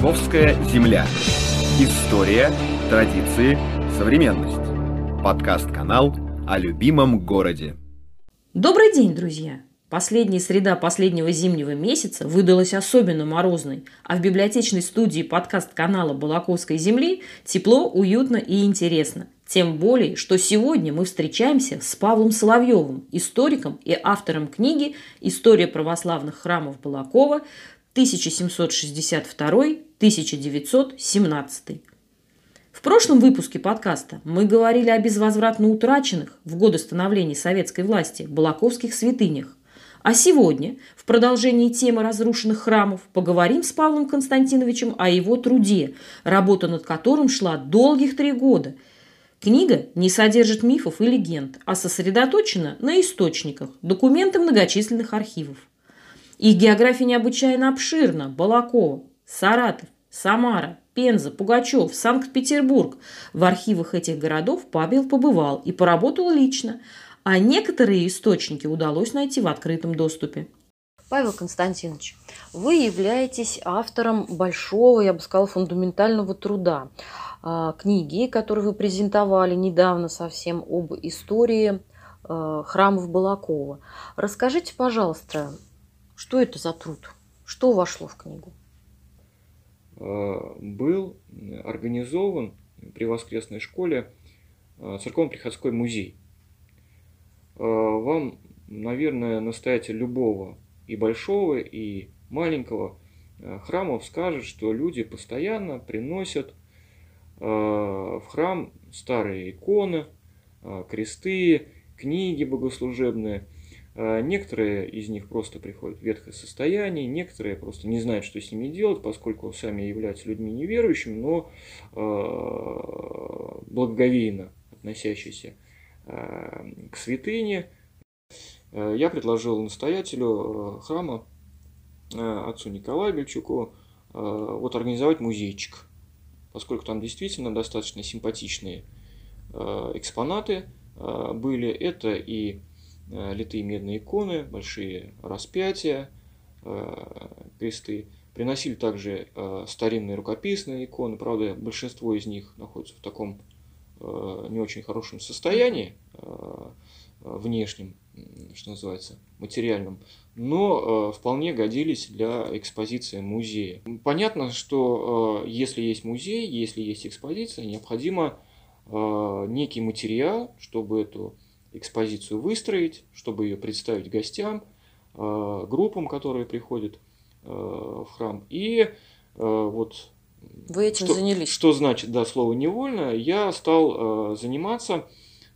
Балаковская земля. История, традиции, современность. Подкаст-канал о любимом городе. Добрый день, друзья! Последняя среда последнего зимнего месяца выдалась особенно морозной, а в библиотечной студии подкаст-канала Балаковской земли тепло, уютно и интересно. Тем более, что сегодня мы встречаемся с Павлом Соловьевым, историком и автором книги «История православных храмов Балакова 1762-1917». В прошлом выпуске подкаста мы говорили о безвозвратно утраченных в годы становления советской власти балаковских святынях. А сегодня, в продолжении темы разрушенных храмов, поговорим с Павлом Константиновичем о его труде, работа над которым шла долгих три года. Книга не содержит мифов и легенд, а сосредоточена на источниках, документы многочисленных архивов. Их география необычайно обширна. Балакова, Саратов, Самара, Пенза, Пугачев, Санкт-Петербург. В архивах этих городов Павел побывал и поработал лично – а некоторые источники удалось найти в открытом доступе. Павел Константинович, вы являетесь автором большого, я бы сказала, фундаментального труда. А, книги, которую вы презентовали недавно совсем об истории а, храмов Балакова. Расскажите, пожалуйста, что это за труд? Что вошло в книгу? А, был организован при воскресной школе церковно-приходской музей. Э, вам, наверное, настоятель любого и большого, и маленького э, храмов скажет, что люди постоянно приносят э, в храм старые иконы, кресты, книги богослужебные. Некоторые из них просто приходят в ветхое состояние, некоторые просто не знают, что с ними делать, поскольку сами являются людьми неверующими, но благоговейно относящиеся к святыне. Я предложил настоятелю храма, отцу Николаю Бельчуку, вот организовать музейчик, поскольку там действительно достаточно симпатичные экспонаты были. Это и литые медные иконы, большие распятия, кресты. Приносили также старинные рукописные иконы, правда, большинство из них находятся в таком Э, не очень хорошем состоянии, э, внешнем, что называется, материальном, но э, вполне годились для экспозиции музея. Понятно, что если есть музей, если есть экспозиция, необходимо некий материал, чтобы эту экспозицию выстроить, чтобы ее представить гостям, группам, которые приходят в храм. И вот вы этим что, занялись? Что значит, да, слово невольно? Я стал э, заниматься э,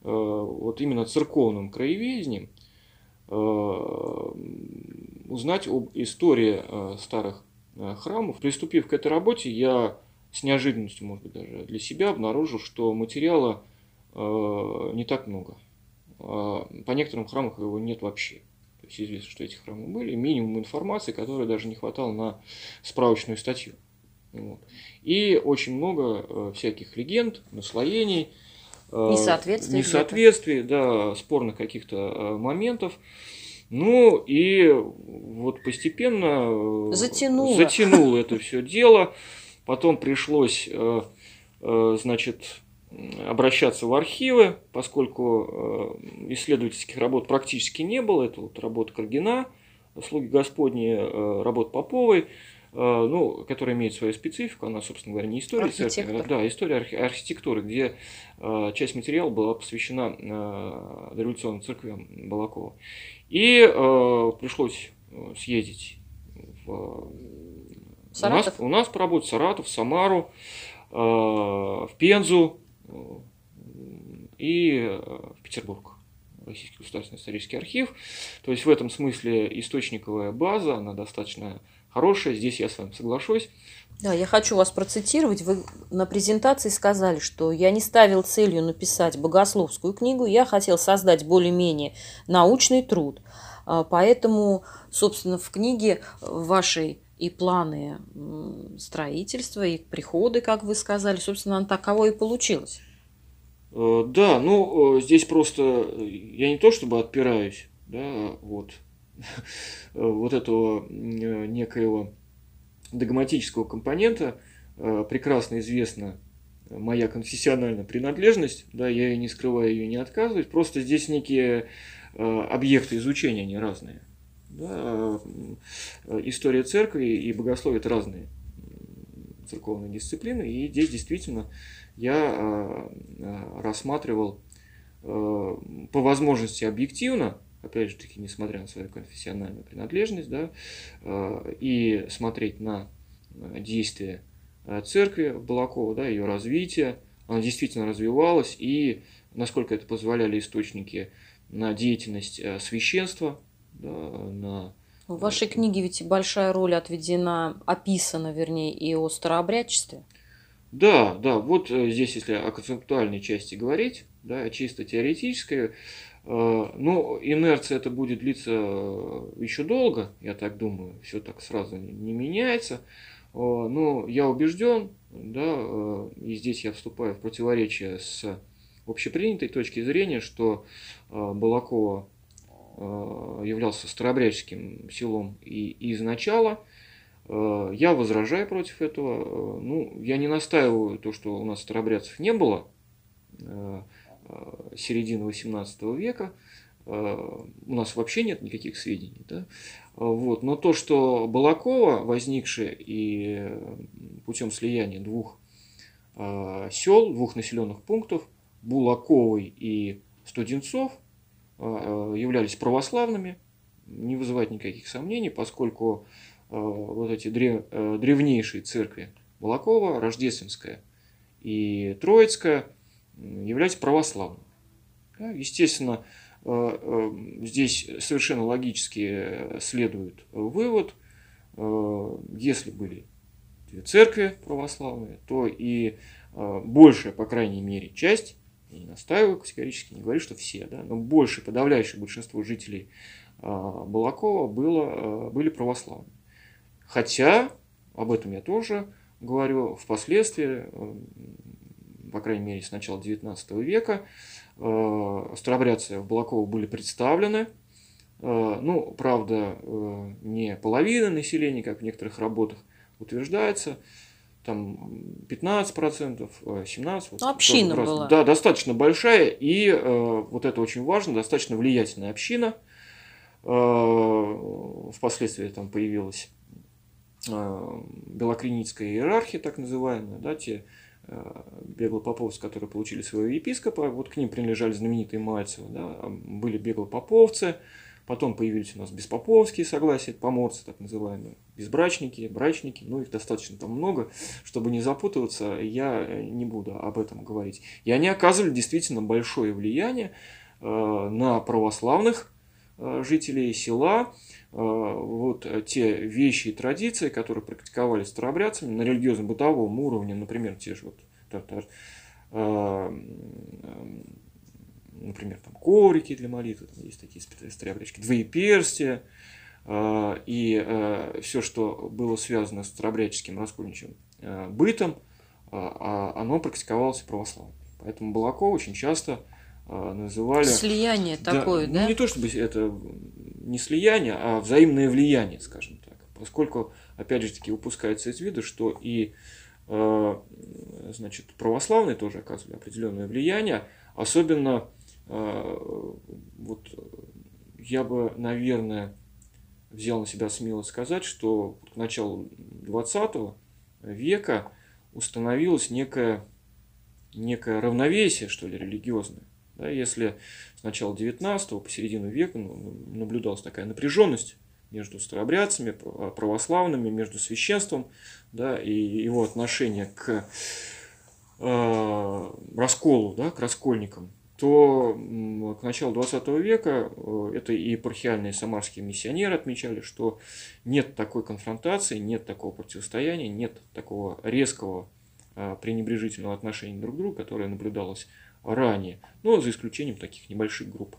вот именно церковным краеведением, э, узнать об истории э, старых э, храмов. Приступив к этой работе, я с неожиданностью, может быть, даже для себя обнаружил, что материала э, не так много. Э, по некоторым храмам его нет вообще. То есть известно, что эти храмы были, минимум информации, которой даже не хватало на справочную статью. Вот. И очень много э, всяких легенд, наслоений, э, несоответствий, несоответствий да, спорных каких-то э, моментов. Ну и вот постепенно затянуло, затянуло это все дело. Потом пришлось, значит, обращаться в архивы, поскольку э, исследовательских работ практически не было. Это вот работа Каргина, «Слуги Господни», э, работа Поповой – Э, ну, которая имеет свою специфику, она, собственно говоря, не история церкви, да, история архи- архитектуры, где часть материала была посвящена дореволюционным церквям Балакова. И пришлось съездить в, Саратов. У, нас, у нас поработать Саратов, Самару, в Пензу и в Петербург. Российский государственный исторический архив. То есть в этом смысле источниковая база, она достаточно хорошая, здесь я с вами соглашусь. Да, я хочу вас процитировать. Вы на презентации сказали, что я не ставил целью написать богословскую книгу, я хотел создать более-менее научный труд. А, поэтому, собственно, в книге вашей и планы строительства, и приходы, как вы сказали, собственно, таково и получилось. Э, да, ну, э, здесь просто э, я не то чтобы отпираюсь, да, вот, вот этого некоего догматического компонента прекрасно известна моя конфессиональная принадлежность, да, я ее не скрываю, ее не отказывать, просто здесь некие объекты изучения, они разные. Да, история церкви и богословие – это разные церковные дисциплины, и здесь действительно я рассматривал по возможности объективно опять же таки, несмотря на свою конфессиональную принадлежность, да, э, и смотреть на э, действия э, церкви Балакова, да, ее развитие, она действительно развивалась, и насколько это позволяли источники на деятельность священства, на в вашей книге ведь большая роль отведена, описана, вернее, и о старообрядчестве. Да, да, вот здесь, если о концептуальной части говорить, да, чисто теоретической, Э, ну, инерция это будет длиться э, еще долго, я так думаю, все так сразу не меняется. Э, но я убежден, да, и здесь я вступаю в противоречие с общепринятой точки зрения, что Балакова являлся старообрядческим селом и изначала. Я возражаю против этого. Ну, я не настаиваю то, что у нас старообрядцев не было. Э, середины XVIII века. Э, у нас вообще нет никаких сведений. Да? Вот. Но то, что Балакова, возникшая и путем слияния двух э, сел, двух населенных пунктов, Булаковой и Студенцов, являлись православными, не вызывает никаких сомнений, поскольку вот эти древ, древнейшие церкви Балакова, Рождественская и Троицкая – являются православными. Естественно, э, э, здесь совершенно логически следует вывод, э, если были церкви православные, то и большая, по крайней мере, часть, не настаиваю категорически, не говорю, что все, да, но большее, подавляющее большинство жителей Балакова было, были православными. Хотя, об этом я тоже говорю, впоследствии по крайней мере, с начала XIX века. Э, старобрядцы в Балаково были представлены. Ну, правда, не половина населения, как в некоторых работах утверждается, там 15%, 17%. Вот, ну, община раз, была. Да, достаточно большая, и вот это очень важно, достаточно влиятельная община. Впоследствии там появилась белокреницкая иерархия, так называемая, да, те Э, беглопоповцы, которые получили своего епископа, вот к ним принадлежали знаменитые Мальцевы, да, были беглопоповцы, потом появились у нас беспоповские согласия, поморцы так называемые, безбрачники, брачники, ну их достаточно там много, чтобы не запутываться, я не буду об этом говорить. И они оказывали действительно большое влияние э, на православных э, жителей села, Э, вот э, те вещи и традиции, которые практиковались старобрядцами на религиозно-бытовом уровне, например, те же вот, э, например, там коврики для молитвы, там есть такие старообрядчики, двоеперстия, и все, что было связано с старообрядческим раскольничьим бытом, а, оно практиковалось православно. Поэтому Балаков очень часто называли... Слияние да, такое, да? Ну, не то чтобы это не слияние, а взаимное влияние, скажем так. Поскольку, опять же таки, упускается из виду, что и э, значит, православные тоже оказывали определенное влияние, особенно э, вот я бы, наверное, взял на себя смелость сказать, что к началу 20 века установилось некое, некое равновесие, что ли, религиозное. Да, если с начала 19 по середину века ну, наблюдалась такая напряженность между старообрядцами, а, православными, между священством да, и его отношение к э, расколу, да, к раскольникам, то к началу 20 века э, это и епархиальные самарские миссионеры отмечали, что нет такой конфронтации, нет такого противостояния, нет такого резкого э, пренебрежительного отношения друг к другу, которое наблюдалось ранее, но за исключением таких небольших групп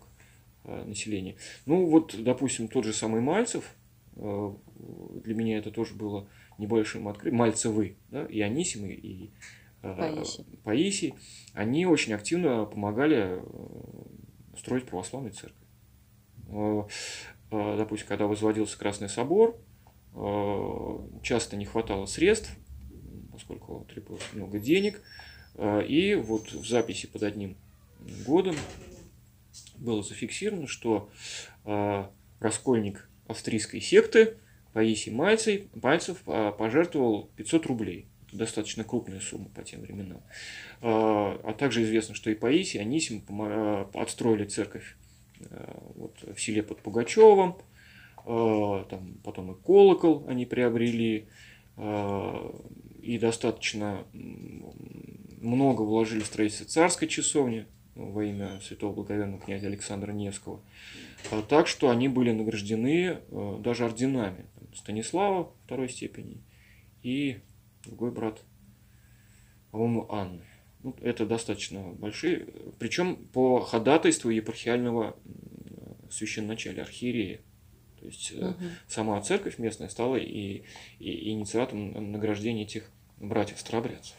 э, населения. Ну вот, допустим, тот же самый Мальцев, для меня это тоже было небольшим открытием, Мальцевы, да, и Анисимы, и Паисий. Паисий, они очень активно помогали строить православную церковь. Допустим, когда возводился Красный собор, часто не хватало средств, поскольку требовалось много денег. И вот в записи под одним годом было зафиксировано, что раскольник австрийской секты Паисий Мальцев, пожертвовал 500 рублей. Достаточно крупная сумма по тем временам. А также известно, что и Паисий, и Анисим отстроили церковь вот, в селе под Пугачевым, там потом и колокол они приобрели, и достаточно много вложили в строительство царской часовни во имя святого благоверного князя Александра Невского. А так что они были награждены э, даже орденами Станислава второй степени и другой брат, по-моему, Анны. Ну, это достаточно большие, причем по ходатайству епархиального священначалия, архиерея. То есть угу. сама церковь местная стала и, и инициатором награждения этих братьев старобрядцев.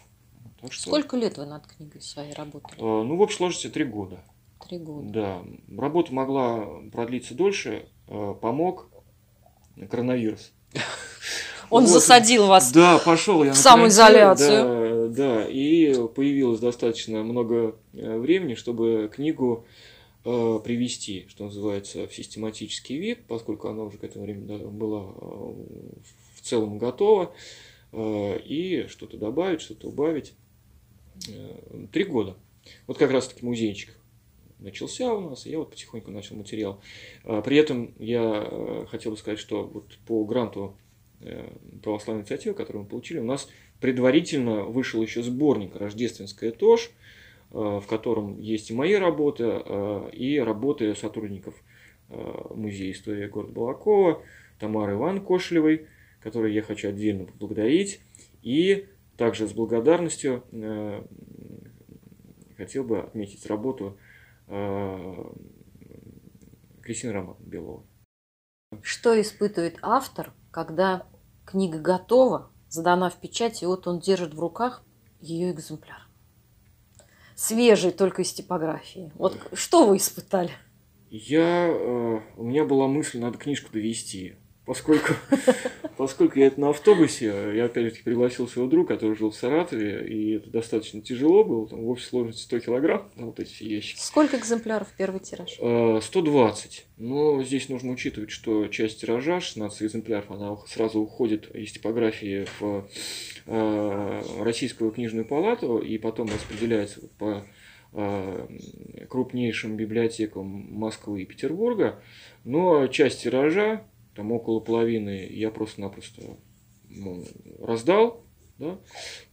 Так что, Сколько лет вы над книгой своей работали? Э, ну, в общей сложности три года. Три года. Да. Работа могла продлиться дольше. Э, помог коронавирус. Он вот. засадил вас да, пошел я в самоизоляцию. Да, да, и появилось достаточно много э, времени, чтобы книгу э, привести, что называется, в систематический вид, поскольку она уже к этому времени была э, в целом готова, э, и что-то добавить, что-то убавить. Э, три года. Вот как раз-таки музейчик начался у нас, и я вот потихоньку начал материал. А, при этом я э, хотел бы сказать, что вот по гранту э, православной инициативы, которую мы получили, у нас предварительно вышел еще сборник «Рождественская ТОЖ», э, в котором есть и мои работы, и работы сотрудников Музея истории города Балакова, Тамары Иван Кошлевой, которой я хочу отдельно поблагодарить, и также с благодарностью хотел бы отметить работу Э, Кристина Роман Белова. Что испытывает автор, когда книга готова, сдана в печать, и вот он держит в руках ее экземпляр? Свежий, только из типографии. Вот что вы испытали? Я, э, у меня была мысль, надо книжку довести поскольку, поскольку я это на автобусе, я опять-таки пригласил своего друга, который жил в Саратове, и это достаточно тяжело было, там в общей сложности 100 килограмм, вот эти ящики. Сколько экземпляров первый тираж? 120. Э, Но здесь нужно учитывать, что часть тиража, 16 экземпляров, она сразу уходит из типографии в э, Российскую книжную палату, и потом распределяется по э, крупнейшим библиотекам Москвы и Петербурга, но часть тиража там около половины я просто-напросто ну, раздал, да,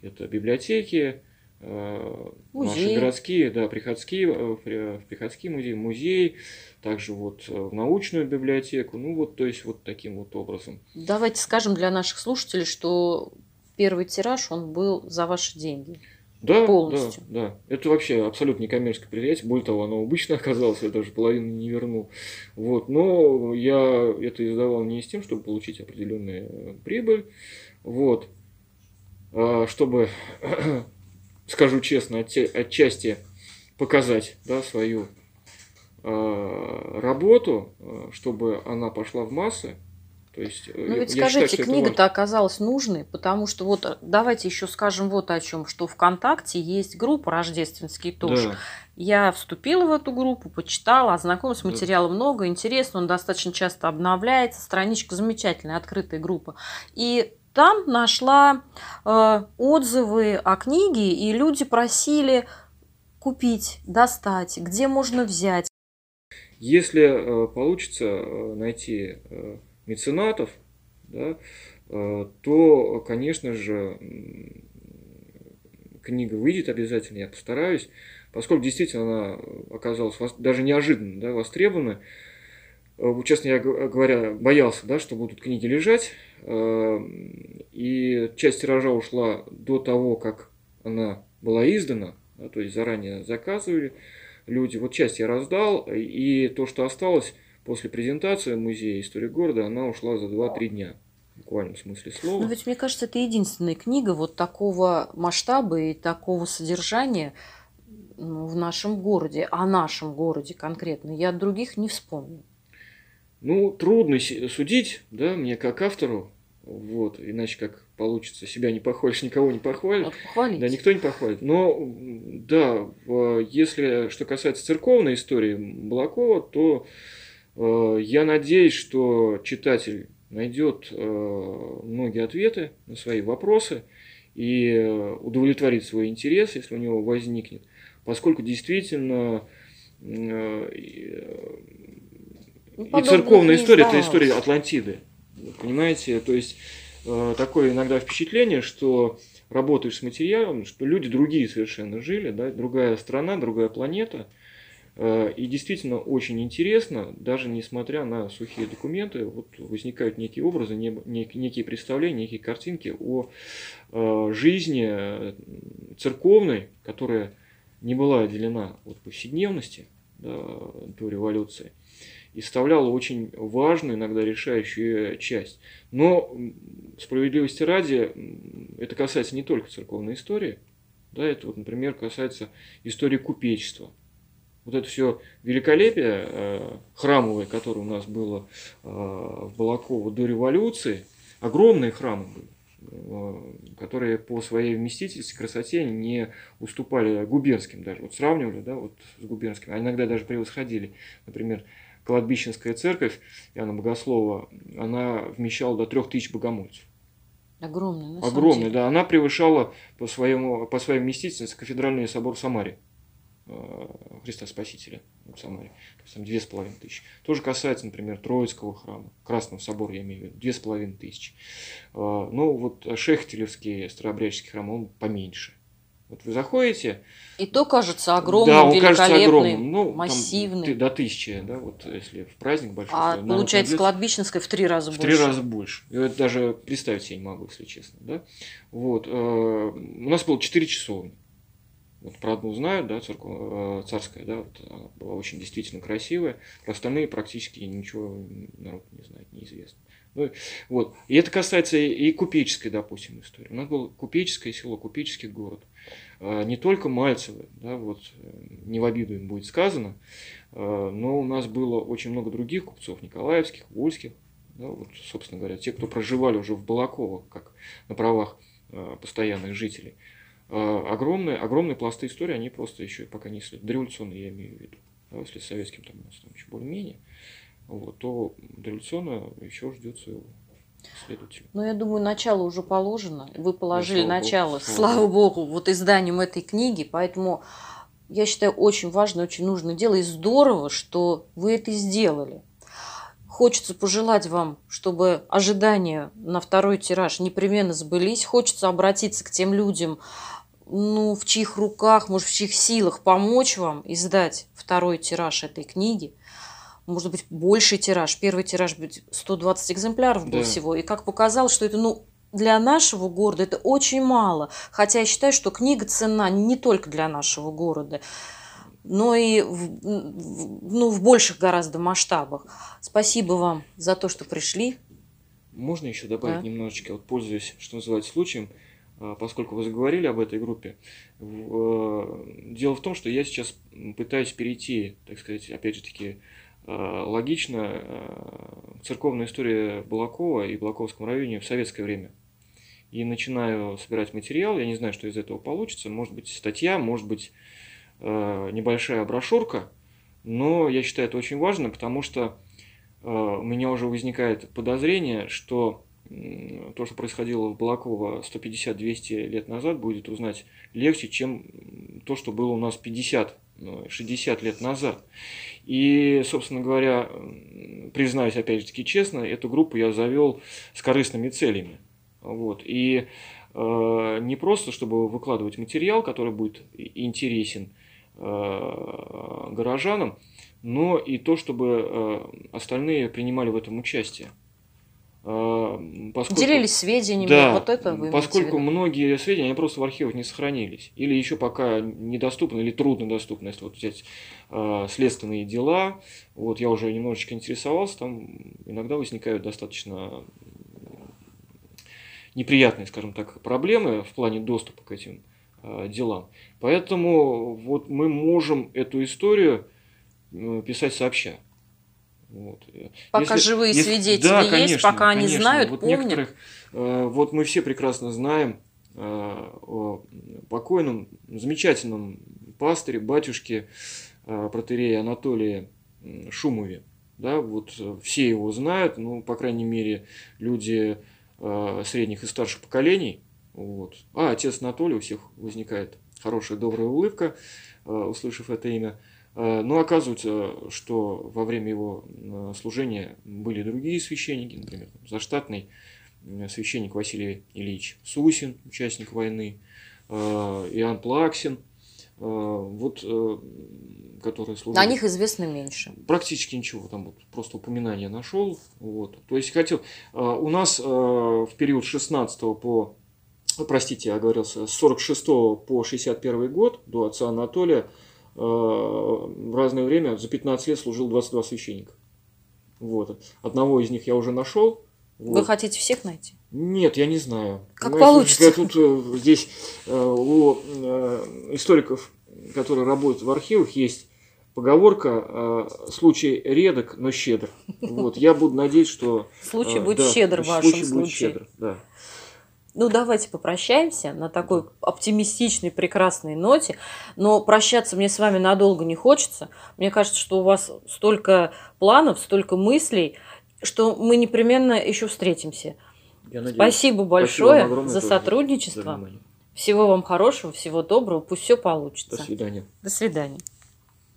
это библиотеки, э, наши городские, да, приходские, э, в приходский музей, музей, также вот э, в научную библиотеку, ну вот, то есть вот таким вот образом. Давайте скажем для наших слушателей, что первый тираж, он был за ваши деньги. Да, полностью. Да, да. Это вообще абсолютно не коммерческое предприятие. Более того, оно обычно оказалось, я даже половину не вернул. Вот. Но я это издавал не с тем, чтобы получить определенную э, прибыль. Вот. А чтобы, скажу честно, отчасти показать да, свою а, работу, а, чтобы она пошла в массы, то есть, э, ну ведь скажите, книга-то оказалась нужной, потому что вот э, давайте еще скажем вот о чем, что ВКонтакте есть группа «Рождественский тоже». Да. Я вступила в эту группу, почитала, ознакомилась, материала да. много, интересно, он достаточно часто обновляется, страничка замечательная, открытая группа. И там нашла э, отзывы о книге, и люди просили купить, достать, где можно взять. Если э, получится э, найти э, меценатов, да, э, то, конечно же, книга выйдет обязательно, я постараюсь, поскольку действительно она оказалась даже неожиданно да, востребована. Э, честно говоря, боялся, да, что будут книги лежать, э, и часть тиража ушла до того, как она была издана, да, то есть заранее заказывали люди. Вот часть я раздал, и то, что осталось, после презентации музея истории города она ушла за 2-3 дня. В буквальном смысле слова. Но ведь мне кажется, это единственная книга вот такого масштаба и такого содержания ну, в нашем городе, о нашем городе конкретно. Я других не вспомню. Ну, трудно судить, да, мне как автору, Вот, иначе как получится, себя не похвалишь, никого не похвалишь. Вот похвалите. Да, никто не похвалит. Но, да, если что касается церковной истории Балакова, то я надеюсь, что читатель найдет э, многие ответы на свои вопросы и э, удовлетворит свой интерес, если у него возникнет, поскольку действительно э, и, э, Ну, и церковная история это история Атлантиды. Понимаете, то есть э, такое иногда впечатление, что работаешь с материалом, что люди другие совершенно жили, да, другая страна, другая планета. Э, И действительно очень интересно, даже несмотря на сухие документы, вот возникают некие образы, не- нек- некие представления, некие картинки о э, жизни э, церковной, которая не была отделена от повседневности да, до революции и составляла очень важную, иногда решающую часть. Но справедливости ради, это касается не только церковной истории, да, это вот, например, касается истории купечества. Вот это все великолепие э, храмовое, которое у нас было э, в Балаково до революции, огромные храмы были, э, которые по своей вместительности, красоте не уступали губернским даже. Вот сравнивали, да, вот с губернскими, а иногда даже превосходили. Например, Кладбищенская церковь Иоанна Богослова, она вмещала до трех тысяч богомольцев. Огромный, на Огромная, да. Она превышала по, своему, по своей вместительности кафедральный собор в Самаре. Э, Христа Спасителя в Самаре. То есть там две с половиной тысячи. Тоже касается, например, Троицкого храма, Красного собора, я имею в виду, две с половиной тысячи. Э, Ну, вот Шехтелевский старообрядческий храм, он поменьше. Вот вы заходите, И то кажется огромным, да, он кажется огромным, ну, там массивным. ты- до тысячи, да, вот если в праздник большой. а народ получается, кладбищенская в три раза В больше. три раза больше. Я это даже представить себе не могу, если честно. Да? Вот. э, У нас было четыре часовни. Вот про одну знаю, да, церква, э, царская, да, вот она была очень действительно красивая. Про остальные практически ничего народ не знает, неизвестно. Ну, вот. И это касается и купеческой, допустим, истории. У нас было купеческое село, купеческий город. Э, Не только Мальцево, да, вот, э, не в обиду им будет сказано, э, но у нас было очень много других купцов, николаевских, вольских, да, вот, собственно говоря, те, кто проживали уже в Балаково, как на правах э, постоянных жителей. Э, огромные, огромные пласты истории, они просто еще пока не исследованы. Дореволюционные я имею в виду. Да, если с советским там у нас там еще более-менее, вот, то дореволюционно еще ждет своего исследователя. Ну, я думаю, начало уже положено. Вы положили слава богу, начало, слава слава богу, вот изданием этой книги. Поэтому я считаю, очень важное, очень нужное дело. И здорово, что вы это сделали. Хочется пожелать вам, чтобы ожидания на второй тираж непременно сбылись. Хочется обратиться к тем людям, ну, в чьих руках, может, в чьих силах помочь вам издать второй тираж этой книги. Может быть, больший тираж. Первый тираж будет 120 экземпляров был Да. всего. И как показалось, что это, ну, для нашего города это очень мало. Хотя я считаю, что книга ценна не только для нашего города, но и в, ну, в больших гораздо масштабах. Спасибо вам за то, что пришли. Можно еще добавить Да. немножечко, вот пользуясь, что называется, случаем, поскольку вы заговорили об этой группе. Э, Дело в том, что я сейчас пытаюсь перейти, так сказать, опять же таки, э, логично, э, церковная история Балакова и Балаковском районе в советское время. И начинаю собирать материал, я не знаю, что из этого получится, может быть статья, может быть э, небольшая брошюрка, но я считаю это очень важно, потому что э, у меня уже возникает подозрение, что то, что происходило в Балаково 150-200 лет назад, будет узнать легче, чем то, что было у нас 50 ну, 60 лет назад. И, собственно говоря, признаюсь, опять же таки честно, эту группу я завел с корыстными целями. Вот. И э, не просто, чтобы выкладывать материал, который будет интересен э, горожанам, но и то, чтобы э, остальные принимали в этом участие. Э, поскольку- Делились сведениями. да, вот это вы поскольку многие сведения, они просто в архивах не сохранились. Или еще пока недоступны, или трудно доступны. Если вот взять э, следственные дела, вот я уже немножечко интересовался, там иногда возникают достаточно неприятные, скажем так, проблемы в плане доступа к этим э, делам. Поэтому вот мы можем эту историю э, писать сообща. Вот. Пока Если- живые если- свидетели да, есть, конечно, пока они конечно. знают, вот помнят. некоторых, э, вот мы все прекрасно знаем э, о покойном, замечательном пастыре, батюшке э, протерея Анатолия Шумове. Да, вот э, все его знают, ну, по крайней мере, люди э, средних и старших поколений. Вот. А отец Анатолий у всех возникает хорошая, добрая улыбка, э, услышав это имя. Э, Но оказывается, что во время его э, служения были другие священники, например, заштатный э, священник Василий Ильич Сусин, участник войны, э, Иоанн Плаксин, э, вот, э, которые служили. О них известно меньше. Практически ничего, там вот просто упоминание нашел. Вот. То есть хотел. э, У нас э, в период с 16 по, простите, я оговорился, с 46 по 61 год до отца Анатолия э, в разное время за 15 лет служил 22 священника. Вот. Одного из них я уже нашел. Вы Вот. хотите всех найти? Нет, я не знаю. Как Понимаете, получится. я Тут э, здесь э, у э, историков, которые работают в архивах, есть поговорка э, «случай редок, но щедр». Вот, я буду надеяться, что... Случай э, будет да, щедр в случай вашем будет случае. щедр, да. Ну, давайте попрощаемся на такой оптимистичной, прекрасной ноте. Но прощаться мне с вами надолго не хочется. Мне кажется, что у вас столько планов, столько мыслей, что мы непременно еще встретимся. Я надеюсь. Спасибо большое огромное за за сотрудничество. внимание. Всего вам хорошего, всего доброго. Пусть все До получится. свидания. До свидания.